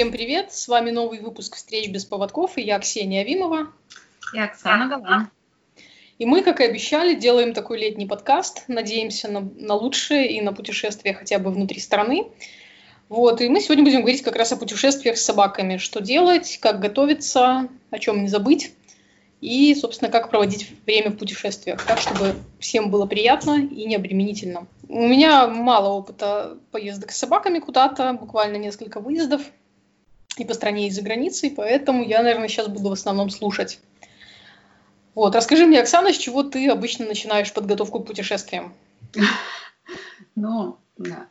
всем привет! С вами новый выпуск «Встреч без поводков» и я Ксения Авимова. И Оксана Галан. И мы, как и обещали, делаем такой летний подкаст. Надеемся на, на лучшее и на путешествия хотя бы внутри страны. Вот, и мы сегодня будем говорить как раз о путешествиях с собаками. Что делать, как готовиться, о чем не забыть. И, собственно, как проводить время в путешествиях, так, чтобы всем было приятно и не обременительно. У меня мало опыта поездок с собаками куда-то, буквально несколько выездов и по стране, и за границей, поэтому я, наверное, сейчас буду в основном слушать. Вот, расскажи мне, Оксана, с чего ты обычно начинаешь подготовку к путешествиям? Ну,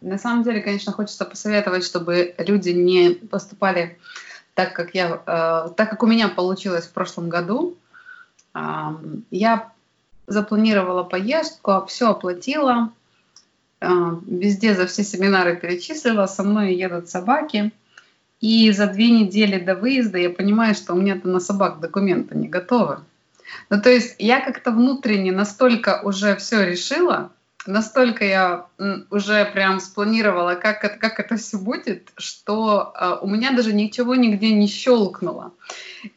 на самом деле, конечно, хочется посоветовать, чтобы люди не поступали так, как я, э, так как у меня получилось в прошлом году. Э, я запланировала поездку, все оплатила, э, везде за все семинары перечислила, со мной едут собаки. И за две недели до выезда я понимаю, что у меня-то на собак документы не готовы. Ну, то есть я как-то внутренне настолько уже все решила, настолько я уже прям спланировала, как это, как это все будет, что э, у меня даже ничего нигде не щелкнуло.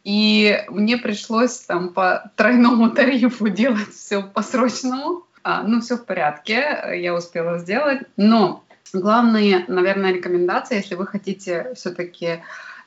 И мне пришлось там по тройному тарифу делать все по-срочному. А, ну, все в порядке, я успела сделать. Но главные, наверное, рекомендации, если вы хотите все-таки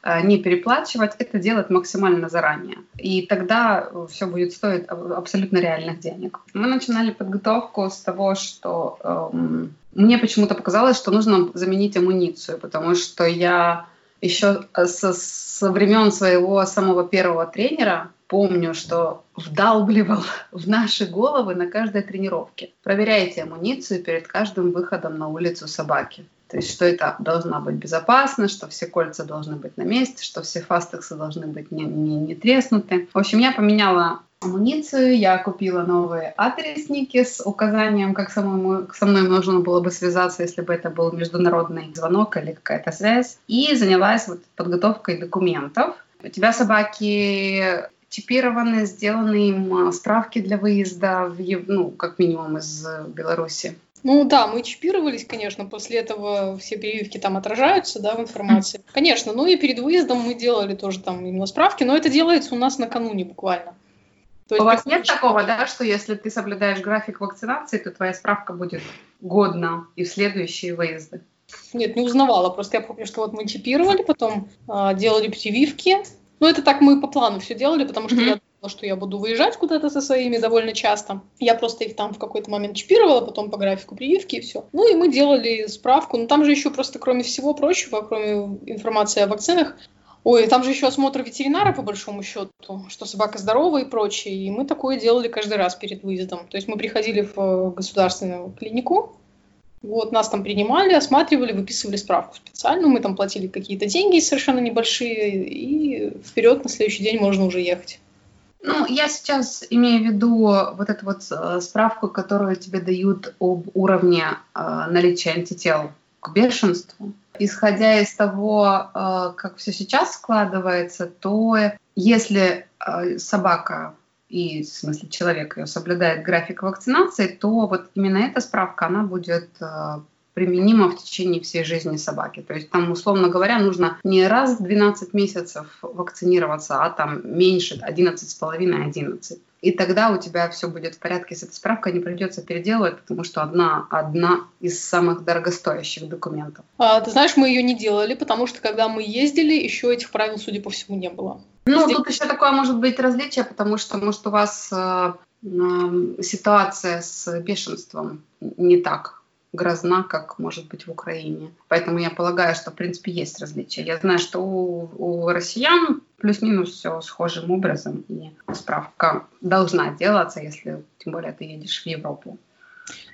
Э, не переплачивать, это делать максимально заранее. И тогда все будет стоить абсолютно реальных денег. Мы начинали подготовку с того, что эм, мне почему-то показалось, что нужно заменить амуницию, потому что я еще со, со времен своего самого первого тренера помню, что вдалбливал в наши головы на каждой тренировке. Проверяйте амуницию перед каждым выходом на улицу собаки. То есть, что это должно быть безопасно, что все кольца должны быть на месте, что все фастексы должны быть не, не, не треснуты. В общем, я поменяла амуницию, я купила новые адресники с указанием, как самому, со мной нужно было бы связаться, если бы это был международный звонок или какая-то связь. И занялась вот подготовкой документов. У тебя собаки чипированы, сделаны им справки для выезда, в, ну, как минимум из Беларуси. Ну да, мы чипировались, конечно, после этого все прививки там отражаются, да, в информации. Конечно, ну и перед выездом мы делали тоже там именно справки, но это делается у нас накануне буквально. То есть, у вас нет такого, да, что если ты соблюдаешь график вакцинации, то твоя справка будет годна и в следующие выезды? Нет, не узнавала. Просто я помню, что вот мы чипировали, потом э, делали прививки. Ну, это так мы по плану все делали, потому что mm-hmm. я что я буду выезжать куда-то со своими довольно часто. Я просто их там в какой-то момент чипировала, потом по графику прививки и все. Ну и мы делали справку. Но там же еще просто, кроме всего прочего, кроме информации о вакцинах, Ой, там же еще осмотр ветеринара, по большому счету, что собака здорова и прочее. И мы такое делали каждый раз перед выездом. То есть мы приходили в э, государственную клинику, вот, нас там принимали, осматривали, выписывали справку специальную, мы там платили какие-то деньги совершенно небольшие, и вперед на следующий день можно уже ехать. Ну, я сейчас имею в виду вот эту вот э, справку, которую тебе дают об уровне э, наличия антител к бешенству. Исходя из того, э, как все сейчас складывается, то если э, собака и, в смысле, человек ее соблюдает график вакцинации, то вот именно эта справка, она будет э, применимо в течение всей жизни собаки. То есть там, условно говоря, нужно не раз в 12 месяцев вакцинироваться, а там меньше 11,5-11. И тогда у тебя все будет в порядке с этой справкой, не придется переделывать, потому что одна, одна из самых дорогостоящих документов. А, ты знаешь, мы ее не делали, потому что когда мы ездили, еще этих правил, судя по всему, не было. Ну, Здесь... тут еще такое может быть различие, потому что, может, у вас э, э, ситуация с бешенством не так грозна, как может быть в Украине. Поэтому я полагаю, что в принципе есть различия. Я знаю, что у, у россиян плюс-минус все схожим образом, и справка должна делаться, если тем более ты едешь в Европу.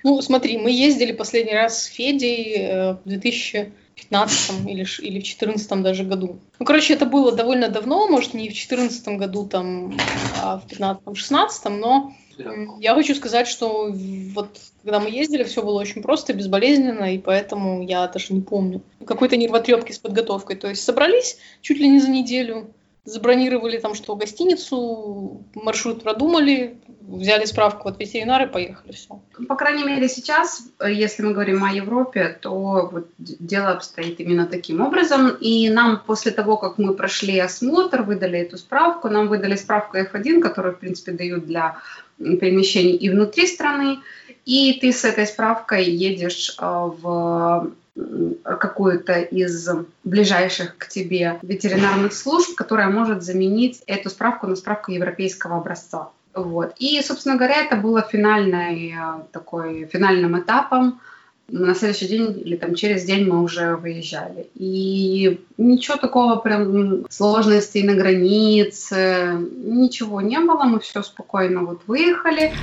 Ну, смотри, мы ездили последний раз с Федей э, в 2015 или, или в 2014 даже году. Ну, короче, это было довольно давно, может, не в 2014 году, там, а в 2015-2016, но я хочу сказать, что вот когда мы ездили, все было очень просто, безболезненно, и поэтому я даже не помню какой-то нервотрепки с подготовкой. То есть собрались чуть ли не за неделю, забронировали там что, гостиницу, маршрут продумали, взяли справку от ветеринара и поехали, все. По крайней мере, сейчас, если мы говорим о Европе, то вот дело обстоит именно таким образом. И нам после того, как мы прошли осмотр, выдали эту справку, нам выдали справку F1, которую, в принципе, дают для перемещений и внутри страны, и ты с этой справкой едешь а, в какую-то из ближайших к тебе ветеринарных служб, которая может заменить эту справку на справку европейского образца. Вот. И, собственно говоря, это было финальной, а, такой, финальным этапом. На следующий день или там через день мы уже выезжали. И ничего такого прям сложностей на границе, ничего не было. Мы все спокойно вот выехали.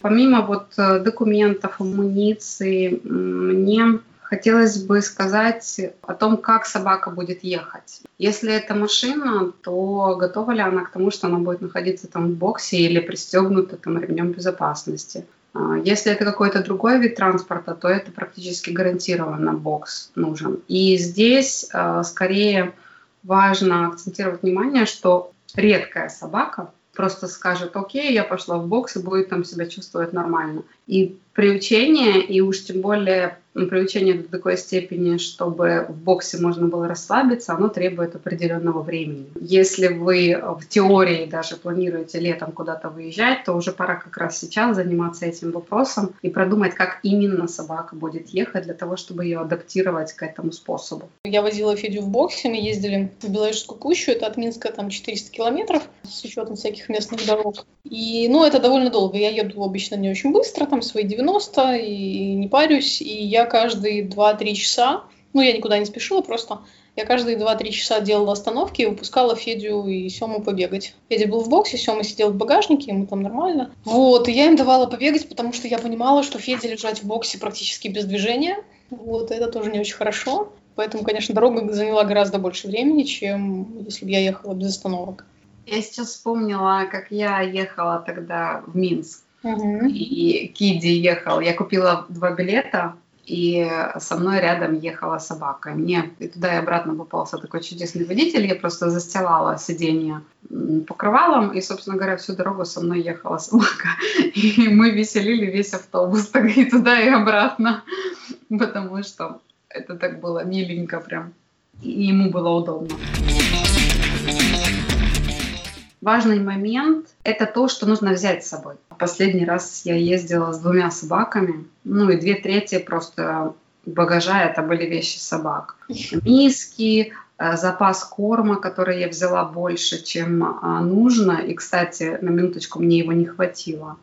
Помимо вот э, документов, амуниции, мне хотелось бы сказать о том, как собака будет ехать. Если это машина, то готова ли она к тому, что она будет находиться там в боксе или пристегнута там ремнем безопасности? А, если это какой-то другой вид транспорта, то это практически гарантированно бокс нужен. И здесь э, скорее важно акцентировать внимание, что редкая собака просто скажет, окей, я пошла в бокс и будет там себя чувствовать нормально. И приучение, и уж тем более приучение до такой степени, чтобы в боксе можно было расслабиться, оно требует определенного времени. Если вы в теории даже планируете летом куда-то выезжать, то уже пора как раз сейчас заниматься этим вопросом и продумать, как именно собака будет ехать для того, чтобы ее адаптировать к этому способу. Я возила Федю в боксе, мы ездили в Белорусскую кущу, это от Минска там 400 километров с учетом всяких местных дорог. И, ну, это довольно долго. Я еду обычно не очень быстро, там свои 90 и не парюсь, и я каждые 2-3 часа, ну, я никуда не спешила, просто я каждые 2-3 часа делала остановки и выпускала Федю и Сему побегать. Федя был в боксе, Сема сидел в багажнике, ему там нормально. Вот, и я им давала побегать, потому что я понимала, что Федя лежать в боксе практически без движения. Вот, это тоже не очень хорошо. Поэтому, конечно, дорога заняла гораздо больше времени, чем если бы я ехала без остановок. Я сейчас вспомнила, как я ехала тогда в Минск. Угу. И Киди ехал. Я купила два билета, и со мной рядом ехала собака. Мне и туда и обратно попался такой чудесный водитель. Я просто застилала сиденье покрывалом, и, собственно говоря, всю дорогу со мной ехала собака. И мы веселили весь автобус так и туда, и обратно, потому что это так было миленько прям. И ему было удобно. Важный момент – это то, что нужно взять с собой. Последний раз я ездила с двумя собаками, ну и две трети просто багажа это были вещи собак. Миски, э, запас корма, который я взяла больше, чем а, нужно. И, кстати, на минуточку мне его не хватило,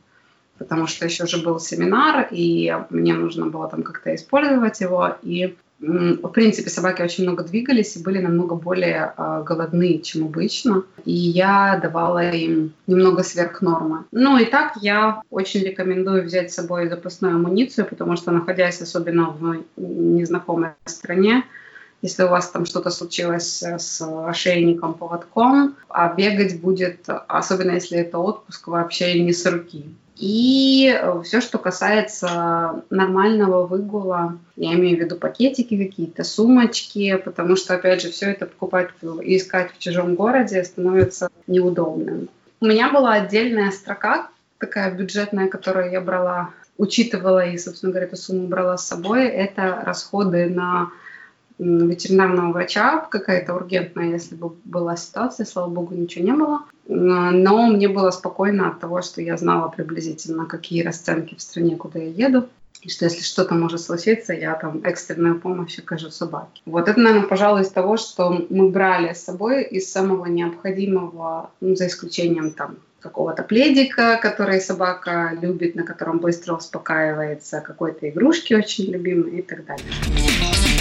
потому что еще же был семинар, и мне нужно было там как-то использовать его. И в принципе, собаки очень много двигались и были намного более э, голодны, чем обычно. И я давала им немного сверх нормы. Ну и так я очень рекомендую взять с собой запасную амуницию, потому что, находясь особенно в незнакомой стране, если у вас там что-то случилось с ошейником, поводком, а бегать будет, особенно если это отпуск, вообще не с руки. И э, все, что касается нормального выгула, я имею в виду пакетики какие-то, сумочки, потому что, опять же, все это покупать и искать в чужом городе становится неудобным. У меня была отдельная строка, такая бюджетная, которую я брала, учитывала и, собственно говоря, эту сумму брала с собой. Это расходы на ветеринарного врача, какая-то ургентная, если бы была ситуация, слава богу, ничего не было. Но мне было спокойно от того, что я знала приблизительно, какие расценки в стране, куда я еду. И что если что-то может случиться, я там экстренную помощь окажу собаке. Вот это, наверное, пожалуй, из того, что мы брали с собой из самого необходимого, ну, за исключением там какого-то пледика, который собака любит, на котором быстро успокаивается, какой-то игрушки очень любимой и так далее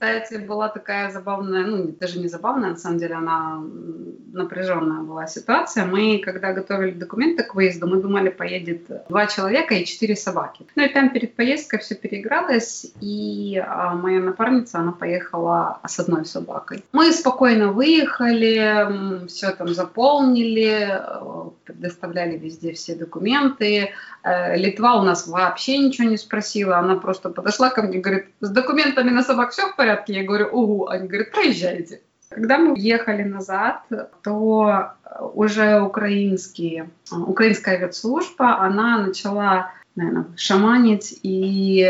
кстати, была такая забавная, ну, даже не забавная, на самом деле, она напряженная была ситуация. Мы, когда готовили документы к выезду, мы думали, поедет два человека и четыре собаки. Ну и там перед поездкой все переигралось, и а, моя напарница, она поехала с одной собакой. Мы спокойно выехали, все там заполнили, э, предоставляли везде все документы. Э, Литва у нас вообще ничего не спросила, она просто подошла ко мне и говорит, с документами на собак все в порядке? Я говорю, угу. Они говорят, проезжайте. Когда мы ехали назад, то уже украинские, украинская ветслужба, она начала, наверное, шаманить и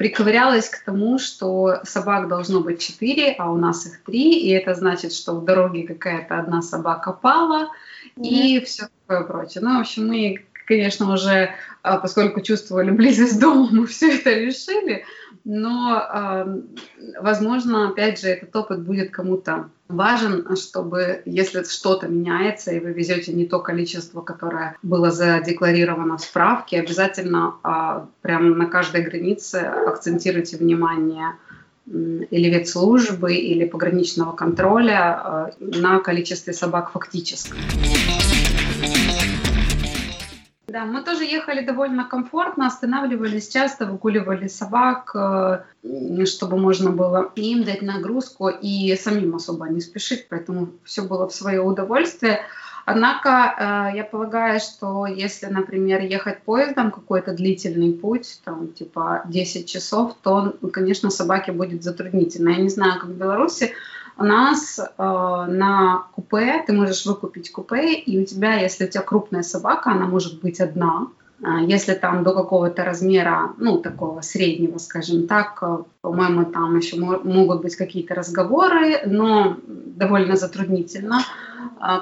приковырялась к тому, что собак должно быть четыре, а у нас их три, и это значит, что в дороге какая-то одна собака пала, mm-hmm. и все такое прочее. Ну, в общем, мы, конечно, уже, а, поскольку чувствовали близость дома, мы все это решили, но, возможно, опять же, этот опыт будет кому-то важен, чтобы, если что-то меняется, и вы везете не то количество, которое было задекларировано в справке, обязательно а, прямо на каждой границе акцентируйте внимание или ветслужбы, или пограничного контроля а, на количестве собак фактически. Да, мы тоже ехали довольно комфортно, останавливались часто, выгуливали собак, э, чтобы можно было им дать нагрузку и самим особо не спешить, поэтому все было в свое удовольствие. Однако э, я полагаю, что если, например, ехать поездом какой-то длительный путь, там типа 10 часов, то, конечно, собаке будет затруднительно. Я не знаю, как в Беларуси, у нас э, на купе ты можешь выкупить купе, и у тебя, если у тебя крупная собака, она может быть одна. А если там до какого-то размера, ну, такого среднего, скажем так, э, по-моему, там еще могут быть какие-то разговоры, но довольно затруднительно э,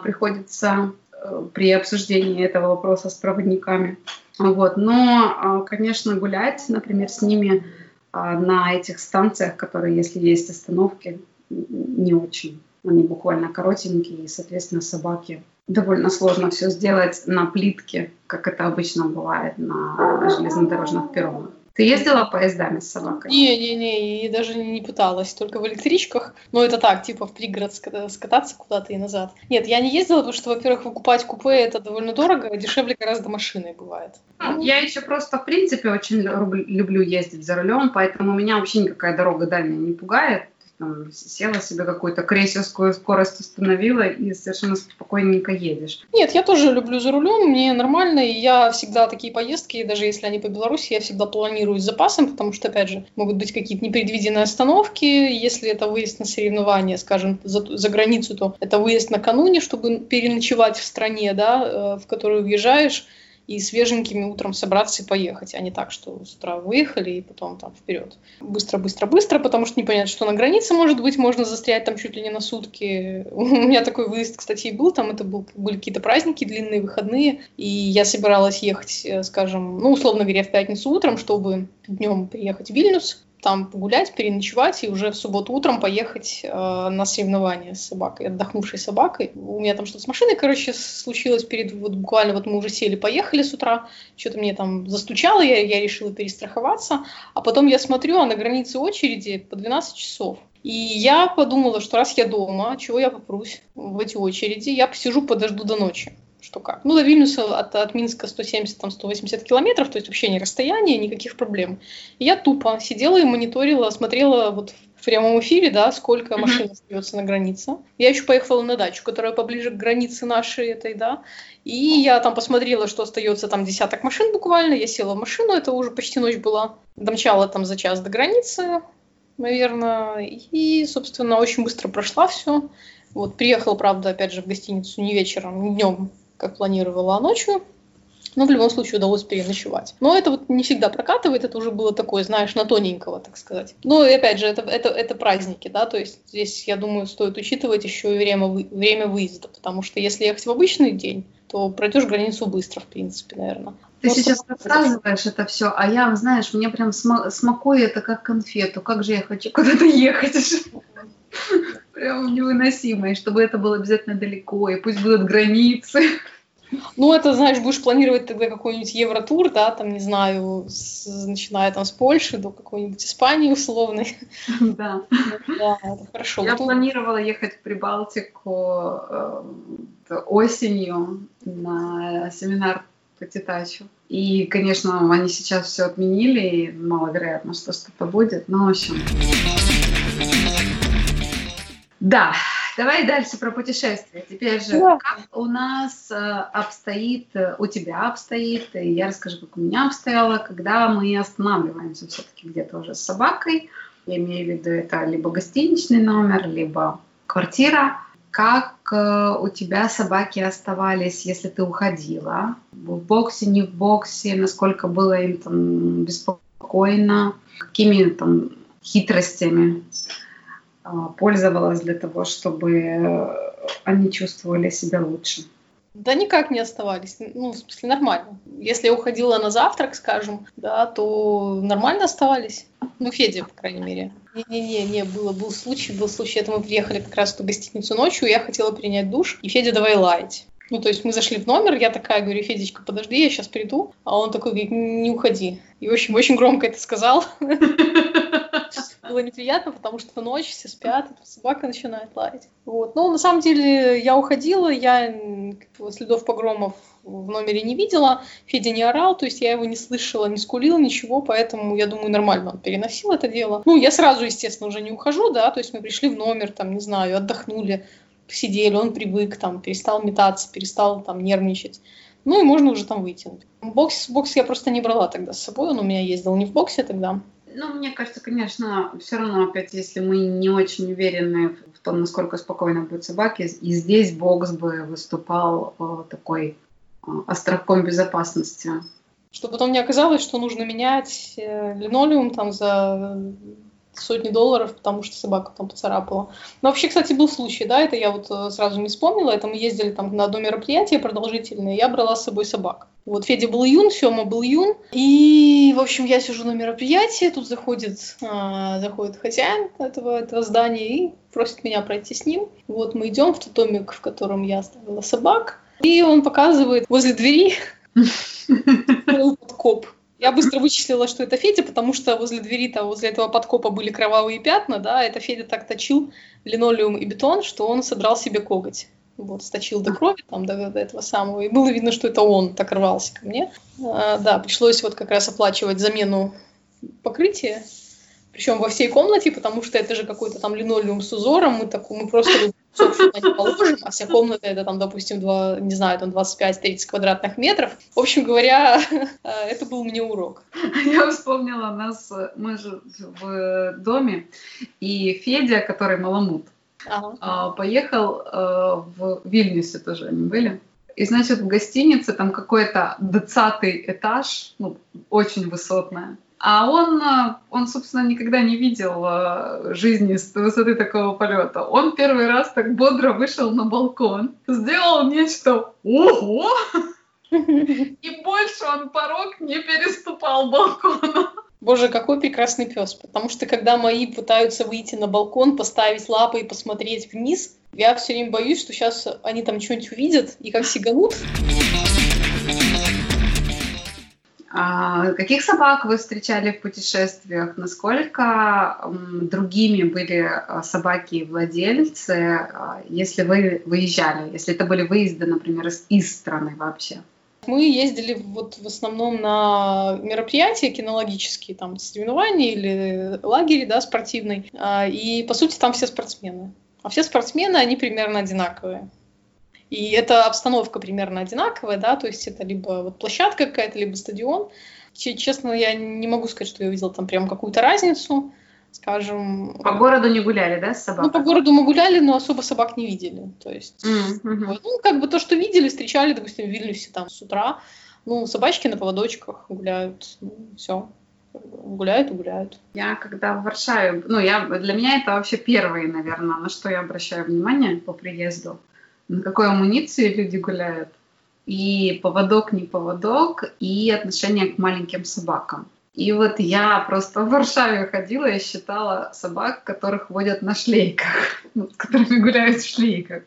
приходится э, при обсуждении этого вопроса с проводниками. Вот. Но, конечно, гулять, например, с ними на этих станциях, которые, если есть остановки, не очень. Они буквально коротенькие, и, соответственно, собаки довольно сложно все сделать на плитке, как это обычно бывает на железнодорожных перронах. Ты ездила поездами с собакой? Не-не-не, и даже не пыталась, только в электричках. Но это так, типа в пригород скататься куда-то и назад. Нет, я не ездила, потому что, во-первых, выкупать купе это довольно дорого, дешевле гораздо машиной бывает. Ну, я еще просто, в принципе, очень люблю ездить за рулем, поэтому меня вообще никакая дорога дальняя не пугает там, села себе какую-то крейсерскую скорость установила и совершенно спокойненько едешь. Нет, я тоже люблю за рулем, мне нормально, и я всегда такие поездки, даже если они по Беларуси, я всегда планирую с запасом, потому что, опять же, могут быть какие-то непредвиденные остановки, если это выезд на соревнования, скажем, за, за границу, то это выезд накануне, чтобы переночевать в стране, да, э, в которую въезжаешь, и свеженькими утром собраться и поехать, а не так, что с утра выехали и потом там вперед. Быстро-быстро-быстро, потому что непонятно, что на границе может быть, можно застрять там чуть ли не на сутки. У меня такой выезд, кстати, и был, там это был, были какие-то праздники, длинные выходные, и я собиралась ехать, э, скажем, ну, условно говоря, в пятницу утром, чтобы днем приехать в Вильнюс, там погулять, переночевать и уже в субботу утром поехать э, на соревнования с собакой, отдохнувшей собакой. У меня там что-то с машиной, короче, случилось перед, вот буквально вот мы уже сели, поехали с утра, что-то мне там застучало, я, я решила перестраховаться, а потом я смотрю, а на границе очереди по 12 часов. И я подумала, что раз я дома, чего я попрусь в эти очереди, я посижу, подожду до ночи что как. Ну, до Вильнюса от, от Минска 170-180 километров, то есть вообще не расстояние, никаких проблем. И я тупо сидела и мониторила, смотрела вот в прямом эфире, да, сколько mm-hmm. машин остается на границе. Я еще поехала на дачу, которая поближе к границе нашей этой, да, и я там посмотрела, что остается там десяток машин буквально, я села в машину, это уже почти ночь была, домчала там за час до границы, наверное, и, собственно, очень быстро прошла все. Вот, приехала, правда, опять же, в гостиницу не вечером, не днем, как планировала, а ночью. Но в любом случае удалось переночевать. Но это вот не всегда прокатывает, это уже было такое, знаешь, на тоненького, так сказать. Ну и опять же, это, это, это праздники, да, то есть здесь, я думаю, стоит учитывать еще и время, время выезда, потому что если ехать в обычный день, то пройдешь границу быстро, в принципе, наверное. Ты Просто сейчас рассказываешь это все, а я, знаешь, мне прям смакует это как конфету. Как же я хочу куда-то ехать. Прям невыносимо. И чтобы это было обязательно далеко, и пусть будут границы. Ну, это, знаешь, будешь планировать тогда какой-нибудь евротур, да, там, не знаю, с, начиная там с Польши до какой-нибудь Испании условной. Да. Да, это хорошо. Я планировала ехать в Прибалтику э, осенью на семинар по Титачу. И, конечно, они сейчас все отменили, и маловероятно, что что-то будет. Но, в общем... Да, давай дальше про путешествия. Теперь же, да. как у нас э, обстоит, у тебя обстоит, и я расскажу, как у меня обстояло, когда мы останавливаемся все-таки где-то уже с собакой. Я имею в виду, это либо гостиничный номер, либо квартира. Как э, у тебя собаки оставались, если ты уходила? В боксе, не в боксе? Насколько было им там беспокойно? Какими там хитростями э, пользовалась для того, чтобы э, они чувствовали себя лучше? Да никак не оставались. Ну, в смысле, нормально. Если я уходила на завтрак, скажем, да, то нормально оставались. Ну, Федя, по крайней мере. Не-не-не, не было, был случай, был случай, это мы приехали как раз в ту гостиницу ночью, я хотела принять душ, и Федя давай лаять. Ну, то есть мы зашли в номер, я такая говорю, Федечка, подожди, я сейчас приду. А он такой говорит, не уходи. И, в общем, очень громко это сказал. было неприятно, потому что ночь, все спят, собака начинает лаять. Вот. Но на самом деле я уходила, я следов погромов в номере не видела, Федя не орал, то есть я его не слышала, не скулил, ничего, поэтому, я думаю, нормально он переносил это дело. Ну, я сразу, естественно, уже не ухожу, да, то есть мы пришли в номер, там, не знаю, отдохнули, сидели, он привык, там, перестал метаться, перестал там нервничать. Ну и можно уже там выйти. Бокс, бокс я просто не брала тогда с собой, он у меня ездил не в боксе тогда. Ну, мне кажется, конечно, все равно, опять, если мы не очень уверены в том, насколько спокойно будет собаки, и здесь бокс бы выступал э, такой э, остроком безопасности. Что потом не оказалось, что нужно менять э, линолеум там за сотни долларов, потому что собака там поцарапала. Но вообще, кстати, был случай, да, это я вот э, сразу не вспомнила, это мы ездили там на одно мероприятие продолжительное, я брала с собой собак. Вот Федя был юн, Сема был юн, и, в общем, я сижу на мероприятии, тут заходит, а, заходит хозяин этого, этого здания и просит меня пройти с ним. Вот мы идем в тот домик, в котором я оставила собак, и он показывает возле двери подкоп я быстро вычислила, что это Федя, потому что возле двери-то, возле этого подкопа были кровавые пятна, да, это Федя так точил линолеум и бетон, что он содрал себе коготь. Вот, сточил до крови, там, до, до этого самого, и было видно, что это он так рвался ко мне. А, да, пришлось вот как раз оплачивать замену покрытия, причем во всей комнате, потому что это же какой-то там линолеум с узором, мы, так, мы просто собственно, не положим, а вся комната это там, допустим, 2, не знаю, там 25-30 квадратных метров. В общем говоря, это был мне урок. Я вспомнила нас, мы же в доме, и Федя, который маламут, ага. А, поехал э, в Вильнюсе тоже они были. И, значит, в гостинице там какой-то 20 этаж, ну, очень высотная. А он, э, он, собственно, никогда не видел э, жизни с высоты такого полета. Он первый раз так бодро вышел на балкон, сделал нечто «Ого!» И больше он порог не переступал балкона. Боже, какой прекрасный пес. Потому что когда мои пытаются выйти на балкон, поставить лапы и посмотреть вниз, я все время боюсь, что сейчас они там что-нибудь увидят и как сиганут. А каких собак вы встречали в путешествиях? Насколько другими были а, собаки и владельцы, а, если вы выезжали, если это были выезды, например, из, из страны вообще? Мы ездили вот в основном на мероприятия кинологические, там, соревнования или лагеря, да, спортивный. И, по сути, там все спортсмены. А все спортсмены, они примерно одинаковые. И эта обстановка примерно одинаковая, да, то есть это либо вот площадка какая-то, либо стадион. Честно, я не могу сказать, что я увидела там прям какую-то разницу, скажем. По городу не гуляли, да, с собакой? Ну, по городу мы гуляли, но особо собак не видели. То есть, mm-hmm. ну, как бы то, что видели, встречали, допустим, в Вильнюсе там с утра. Ну, собачки на поводочках гуляют, ну, все гуляют и гуляют. Я когда в Варшаве, ну, я, для меня это вообще первые, наверное, на что я обращаю внимание по приезду на какой амуниции люди гуляют, и поводок, не поводок, и отношение к маленьким собакам. И вот я просто в Варшаве ходила и считала собак, которых водят на шлейках, с которыми гуляют в шлейках.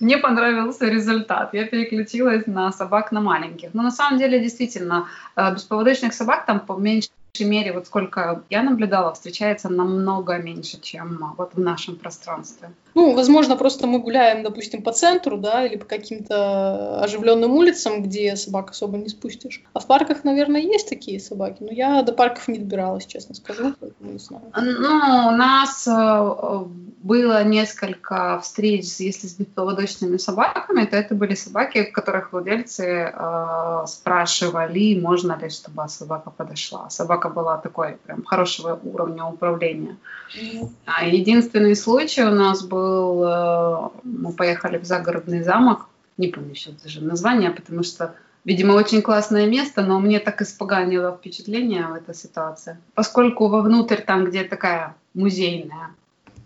Мне понравился результат. Я переключилась на собак на маленьких. Но на самом деле, действительно, э, бесповодочных собак там поменьше мере, вот сколько я наблюдала, встречается намного меньше, чем вот в нашем пространстве. Ну, возможно, просто мы гуляем, допустим, по центру, да, или по каким-то оживленным улицам, где собак особо не спустишь. А в парках, наверное, есть такие собаки, но я до парков не добиралась, честно скажу, поэтому не знаю. Ну, у нас э, было несколько встреч, если с беспроводочными собаками, то это были собаки, которых владельцы э, спрашивали, можно ли, чтобы собака подошла. Собака была такой прям хорошего уровня управления. Mm-hmm. Единственный случай у нас был был, э, мы поехали в загородный замок, не помню сейчас даже название, потому что, видимо, очень классное место, но мне так испоганило впечатление в этой ситуации. Поскольку вовнутрь там, где такая музейная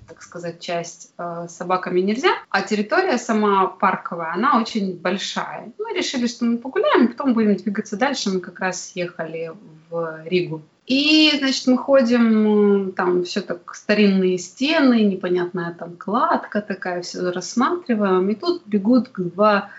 так сказать, часть э, собаками нельзя, а территория сама парковая, она очень большая. Мы решили, что мы погуляем, потом будем двигаться дальше. Мы как раз ехали в Ригу. И, значит, мы ходим, там все так старинные стены, непонятная там кладка такая, все рассматриваем. И тут бегут два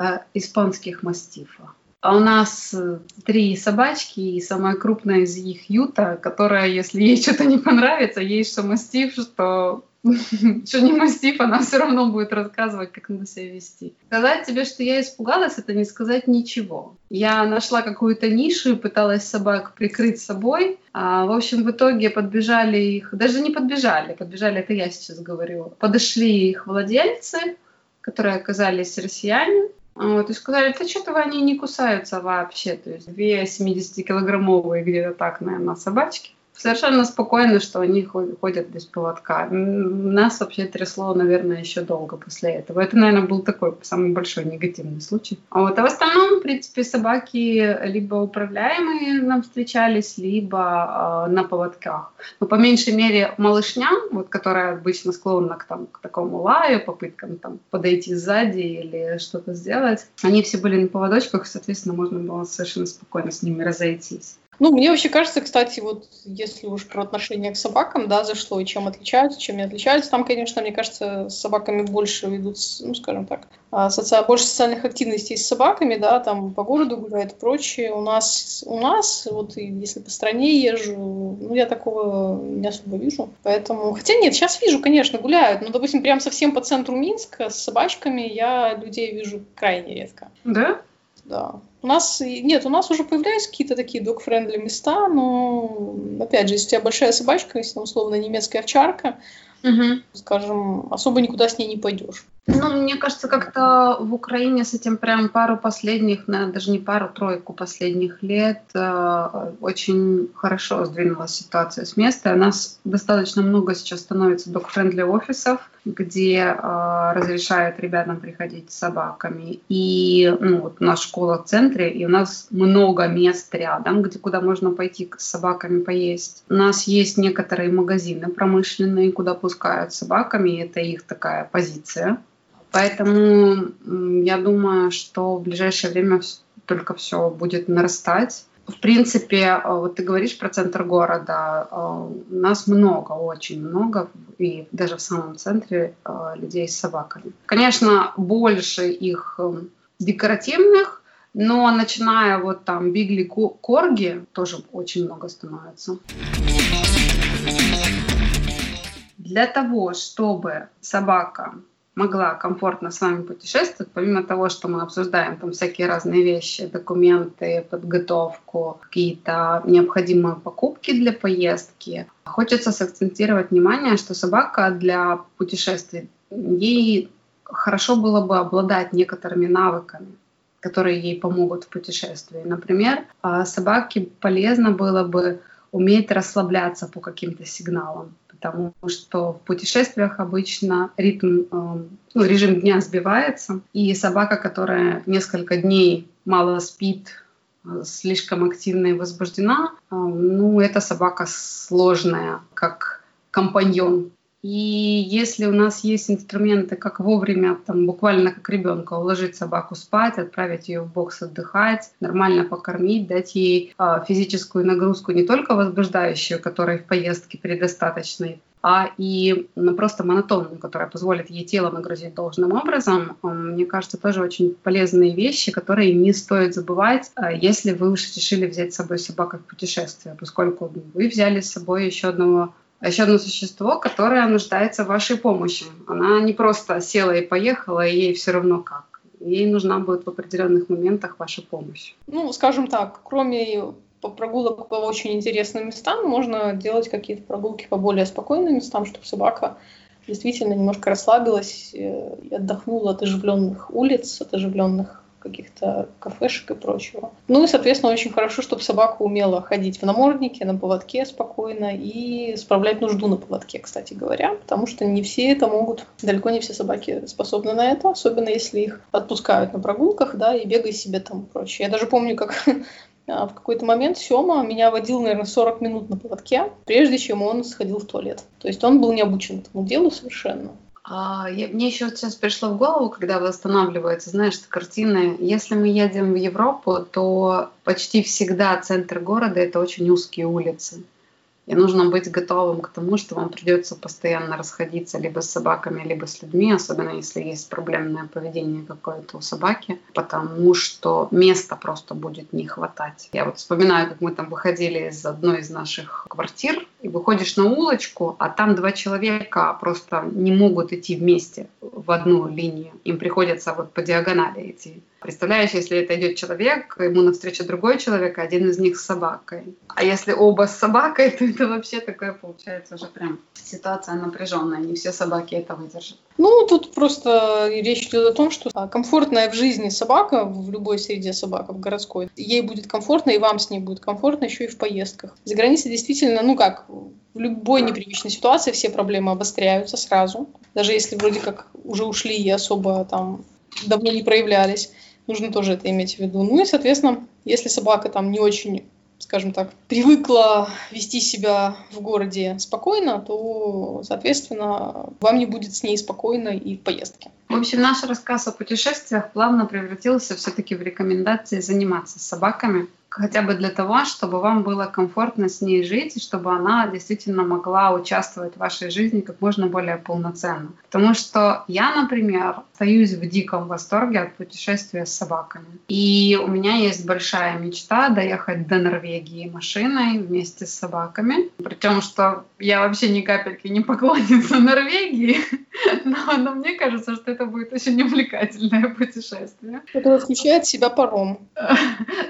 э, испанских мастифа. А у нас э, три собачки, и самая крупная из них Юта, которая, если ей что-то не понравится, ей что мастиф, что что не мастиф, она все равно будет рассказывать, как надо себя вести. Сказать тебе, что я испугалась, это не сказать ничего. Я нашла какую-то нишу и пыталась собак прикрыть собой. А, в общем, в итоге подбежали их, даже не подбежали, подбежали, это я сейчас говорю, подошли их владельцы, которые оказались россияне, вот, и сказали, да что-то они не кусаются вообще. То есть две 70-килограммовые где-то так, наверное, собачки совершенно спокойно, что они ходят без поводка. Нас вообще трясло, наверное, еще долго после этого. Это, наверное, был такой самый большой негативный случай. А вот а в остальном, в принципе, собаки либо управляемые нам встречались, либо э, на поводках. Но по меньшей мере малышня, вот, которая обычно склонна к, там, к такому лаю, попыткам там, подойти сзади или что-то сделать, они все были на поводочках, соответственно, можно было совершенно спокойно с ними разойтись. Ну, мне вообще кажется, кстати, вот если уж про отношение к собакам, да, зашло, и чем отличаются, чем не отличаются, там, конечно, мне кажется, с собаками больше ведут, ну, скажем так, а, соци... больше социальных активностей с собаками, да, там по городу гуляют и прочее. У нас, у нас, вот если по стране езжу, ну, я такого не особо вижу. Поэтому, хотя нет, сейчас вижу, конечно, гуляют, но, допустим, прям совсем по центру Минска с собачками я людей вижу крайне редко. Да? Да. У нас, нет, у нас уже появляются какие-то такие dog-friendly места, но, опять же, если у тебя большая собачка, если, условно, немецкая овчарка, угу. скажем, особо никуда с ней не пойдешь. Ну, мне кажется, как-то в Украине с этим прям пару последних, наверное, даже не пару, тройку последних лет э, очень хорошо сдвинулась ситуация с места. У нас достаточно много сейчас становится док-френдли офисов, где э, разрешают ребятам приходить с собаками. И ну, вот у нас школа в центре, и у нас много мест рядом, где куда можно пойти с собаками поесть. У нас есть некоторые магазины промышленные, куда пускают собаками, и это их такая позиция. Поэтому я думаю, что в ближайшее время только все будет нарастать. В принципе, э, вот ты говоришь про центр города, э, нас много, очень много, и даже в самом центре э, людей с собаками. Конечно, больше их декоративных, но начиная вот там Бигли Корги тоже очень много становится. Для того, чтобы собака могла комфортно с вами путешествовать, помимо того, что мы обсуждаем там всякие разные вещи, документы, подготовку, какие-то необходимые покупки для поездки, хочется сакцентировать внимание, что собака для путешествий, ей хорошо было бы обладать некоторыми навыками, которые ей помогут в путешествии. Например, а, собаке полезно было бы уметь расслабляться по каким-то сигналам потому что в путешествиях обычно ритм, эм, ну, режим дня сбивается, и собака, которая несколько дней мало спит, э, слишком активна и возбуждена, эм, ну, эта собака сложная, как компаньон и если у нас есть инструменты, как вовремя, там, буквально как ребенка, уложить собаку спать, отправить ее в бокс отдыхать, нормально покормить, дать ей э, физическую нагрузку не только возбуждающую, которой в поездке предостаточной, а и ну, просто монотонную, которая позволит ей тело нагрузить должным образом, мне кажется, тоже очень полезные вещи, которые не стоит забывать, а, если вы уж решили взять с собой собаку в путешествие, поскольку вы взяли с собой еще одного а еще одно существо, которое нуждается в вашей помощи. Она не просто села и поехала, и ей все равно как. Ей нужна будет в определенных моментах ваша помощь. Ну, скажем так, кроме прогулок по очень интересным местам, можно делать какие-то прогулки по более спокойным местам, чтобы собака действительно немножко расслабилась э, и отдохнула от оживленных улиц, от оживленных каких-то кафешек и прочего. Ну и, соответственно, очень хорошо, чтобы собака умела ходить в наморднике, на поводке спокойно и справлять нужду на поводке, кстати говоря, потому что не все это могут, далеко не все собаки способны на это, особенно если их отпускают на прогулках, да, и бегай себе там и прочее. Я даже помню, как а, в какой-то момент Сёма меня водил, наверное, 40 минут на поводке, прежде чем он сходил в туалет. То есть он был не обучен этому делу совершенно. А, я, мне еще сейчас пришло в голову, когда восстанавливается, знаешь, картины. Если мы едем в Европу, то почти всегда центр города это очень узкие улицы. И нужно быть готовым к тому, что вам придется постоянно расходиться либо с собаками, либо с людьми, особенно если есть проблемное поведение какое-то у собаки, потому что места просто будет не хватать. Я вот вспоминаю, как мы там выходили из одной из наших квартир, и выходишь на улочку, а там два человека просто не могут идти вместе в одну линию. Им приходится вот по диагонали идти. Представляешь, если это идет человек, ему навстречу другой человек, один из них с собакой. А если оба с собакой, то это вообще такое получается уже прям ситуация напряженная. Не все собаки это выдержат. Ну, тут просто речь идет о том, что комфортная в жизни собака, в любой среде собака, в городской, ей будет комфортно, и вам с ней будет комфортно еще и в поездках. За границей действительно, ну как, в любой непривычной ситуации все проблемы обостряются сразу. Даже если вроде как уже ушли и особо там давно не проявлялись. Нужно тоже это иметь в виду. Ну и, соответственно, если собака там не очень скажем так, привыкла вести себя в городе спокойно, то, соответственно, вам не будет с ней спокойно и в поездке. В общем, наш рассказ о путешествиях плавно превратился все-таки в рекомендации заниматься с собаками, хотя бы для того, чтобы вам было комфортно с ней жить, и чтобы она действительно могла участвовать в вашей жизни как можно более полноценно. Потому что я, например, остаюсь в диком восторге от путешествия с собаками. И у меня есть большая мечта доехать до Норвегии машиной вместе с собаками. Причем, что я вообще ни капельки не поклонница Норвегии, но, но мне кажется, что это будет очень увлекательное путешествие. Это включает в себя паром.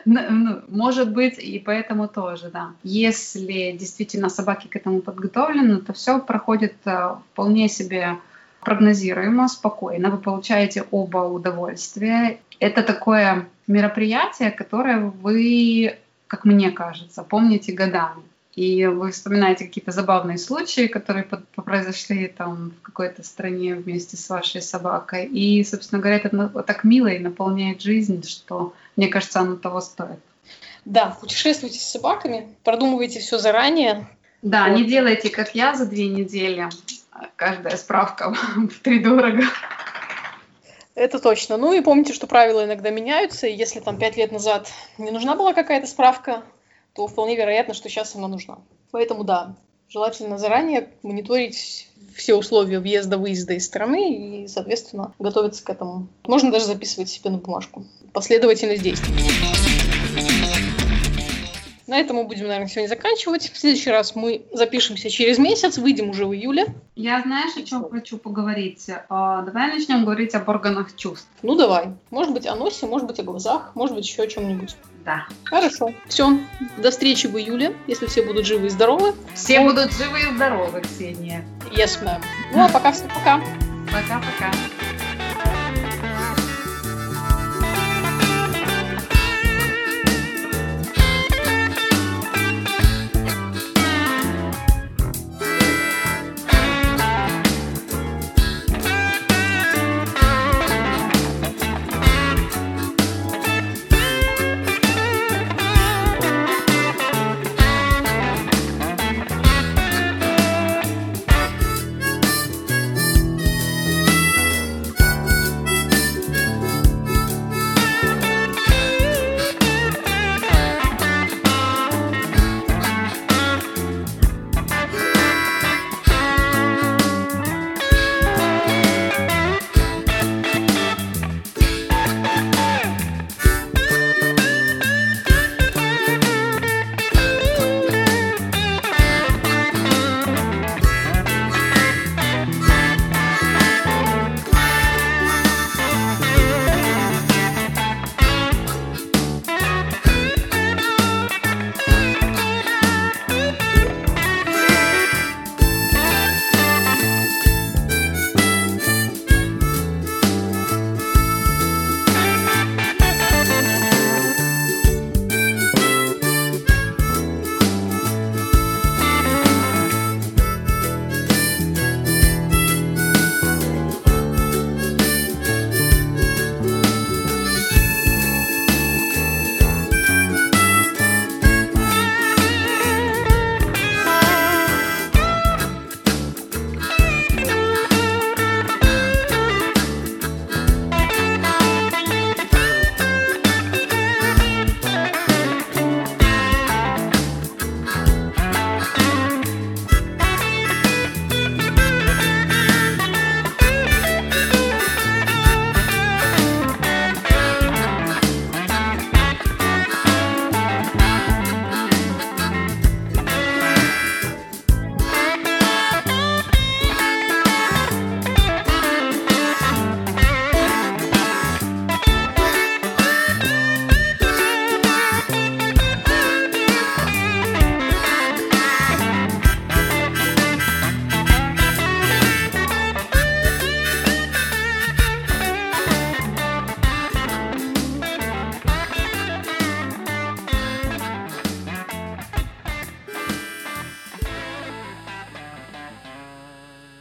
Ну, может быть, и поэтому тоже, да. Если действительно собаки к этому подготовлены, то все проходит э, вполне себе прогнозируемо, спокойно. Вы получаете оба удовольствия. Это такое мероприятие, которое вы, как мне кажется, помните годами. И вы вспоминаете какие-то забавные случаи, которые произошли там в какой-то стране вместе с вашей собакой. И, собственно говоря, это так мило и наполняет жизнь, что, мне кажется, оно того стоит. Да, путешествуйте с собаками, продумывайте все заранее. Да, вот. не делайте, как я, за две недели. Каждая справка в три дорого. Это точно. Ну и помните, что правила иногда меняются, и если там пять лет назад не нужна была какая-то справка, то вполне вероятно, что сейчас она нужна. Поэтому да, желательно заранее мониторить все условия въезда, выезда из страны и, соответственно, готовиться к этому. Можно даже записывать себе на бумажку. Последовательность действий. На этом мы будем, наверное, сегодня заканчивать. В следующий раз мы запишемся через месяц, выйдем уже в июле. Я, знаешь, о чем хочу поговорить? А, давай начнем говорить об органах чувств. Ну, давай. Может быть, о носе, может быть, о глазах, может быть, еще о чем-нибудь. Да. Хорошо. Все. До встречи в июле, если все будут живы и здоровы. Все ну, будут живы и здоровы, Ксения. Yes, ma'am. Ну, а пока всем пока. Пока-пока.